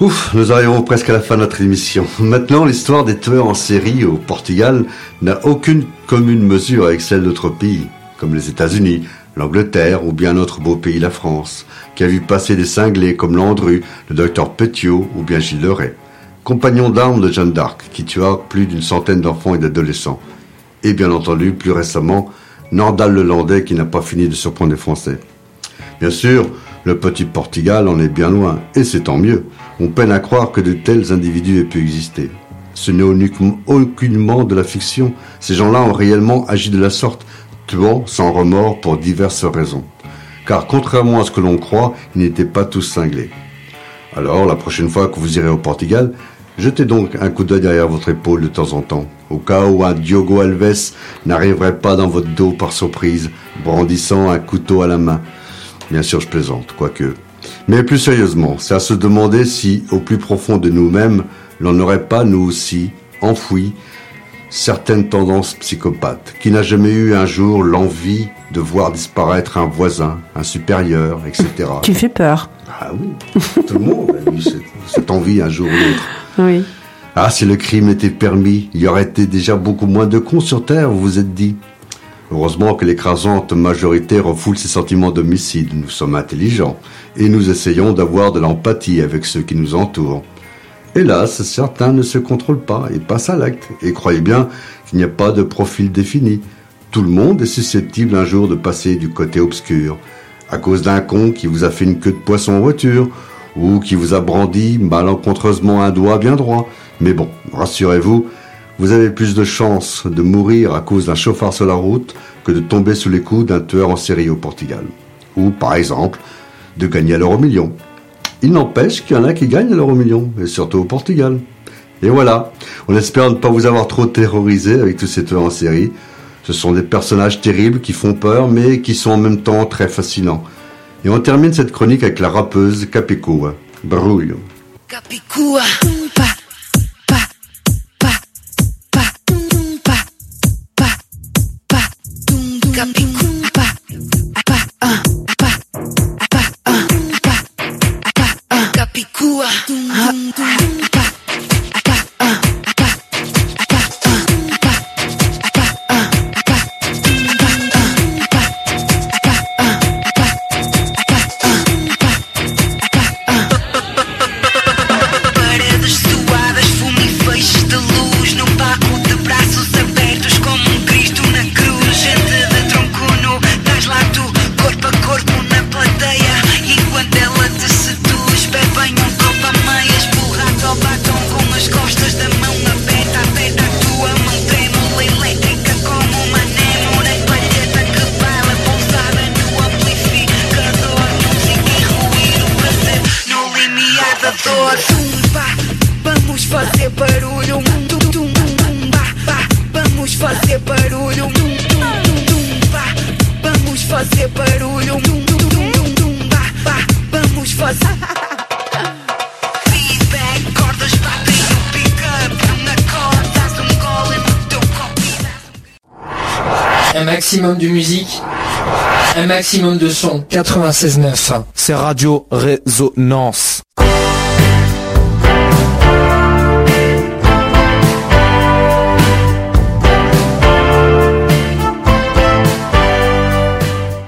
Ouf, nous arrivons presque à la fin de notre émission. Maintenant, l'histoire des tueurs en série au Portugal n'a aucune commune mesure avec celle d'autres pays, comme les États-Unis, l'Angleterre ou bien notre beau pays, la France, qui a vu passer des cinglés comme Landru, le docteur Petiot ou bien Gilles Leray, compagnon d'armes de Jeanne d'Arc, qui tua plus d'une centaine d'enfants et d'adolescents. Et bien entendu, plus récemment, Nordal le Landais qui n'a pas fini de surprendre les Français. Bien sûr, le petit Portugal en est bien loin, et c'est tant mieux. On peine à croire que de tels individus aient pu exister. Ce n'est aucunement de la fiction. Ces gens-là ont réellement agi de la sorte, tuant sans remords pour diverses raisons. Car contrairement à ce que l'on croit, ils n'étaient pas tous cinglés. Alors, la prochaine fois que vous irez au Portugal, jetez donc un coup d'œil derrière votre épaule de temps en temps, au cas où un Diogo Alves n'arriverait pas dans votre dos par surprise, brandissant un couteau à la main. Bien sûr, je plaisante, quoique. Mais plus sérieusement, c'est à se demander si, au plus profond de nous-mêmes, l'on n'aurait pas, nous aussi, enfoui certaines tendances psychopathes, qui n'a jamais eu un jour l'envie de voir disparaître un voisin, un supérieur, etc. Tu fais peur. Ah oui, tout le monde a eu cette, cette envie un jour ou l'autre. Ah, si le crime était permis, il y aurait été déjà beaucoup moins de cons sur Terre, vous vous êtes dit. Heureusement que l'écrasante majorité refoule ces sentiments d'homicide. Nous sommes intelligents et nous essayons d'avoir de l'empathie avec ceux qui nous entourent. Hélas, certains ne se contrôlent pas et passent à l'acte. Et croyez bien qu'il n'y a pas de profil défini. Tout le monde est susceptible un jour de passer du côté obscur, à cause d'un con qui vous a fait une queue de poisson en voiture, ou qui vous a brandi malencontreusement un doigt bien droit. Mais bon, rassurez-vous, vous avez plus de chances de mourir à cause d'un chauffard sur la route que de tomber sous les coups d'un tueur en série au Portugal. Ou, par exemple, de gagner à l'euro million. Il n'empêche qu'il y en a qui gagnent à l'euro million, et surtout au Portugal. Et voilà, on espère ne pas vous avoir trop terrorisé avec tous ces tueurs en série. Ce sont des personnages terribles qui font peur, mais qui sont en même temps très fascinants. Et on termine cette chronique avec la rappeuse Capicua. Barulho. Un maximum de musique, un maximum de son. 96.9. C'est Radio Résonance.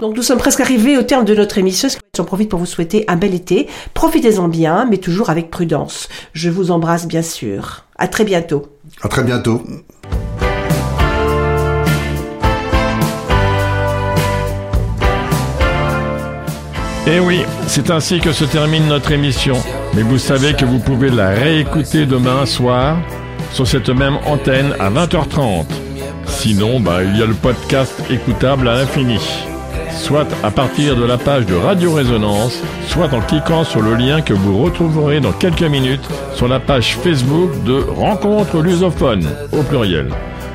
Donc nous sommes presque arrivés au terme de notre émission. J'en profite pour vous souhaiter un bel été. Profitez-en bien, mais toujours avec prudence. Je vous embrasse bien sûr. À très bientôt. À très bientôt. Et Eh oui, c'est ainsi que se termine notre émission. Mais vous savez que vous pouvez la réécouter demain soir sur cette même antenne à 20h30. Sinon, bah, il y a le podcast écoutable à l'infini. Soit à partir de la page de Radio Résonance, soit en cliquant sur le lien que vous retrouverez dans quelques minutes sur la page Facebook de Rencontre lusophone au pluriel.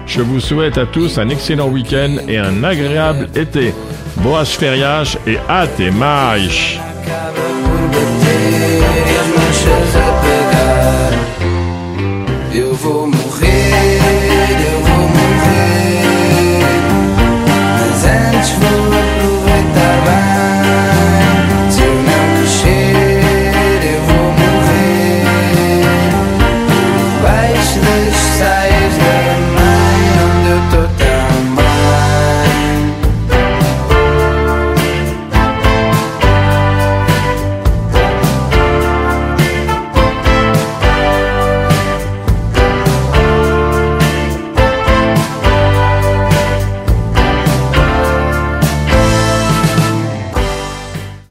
Je vous souhaite à tous un excellent week-end et un agréable été. Boas férias et até mais! Eu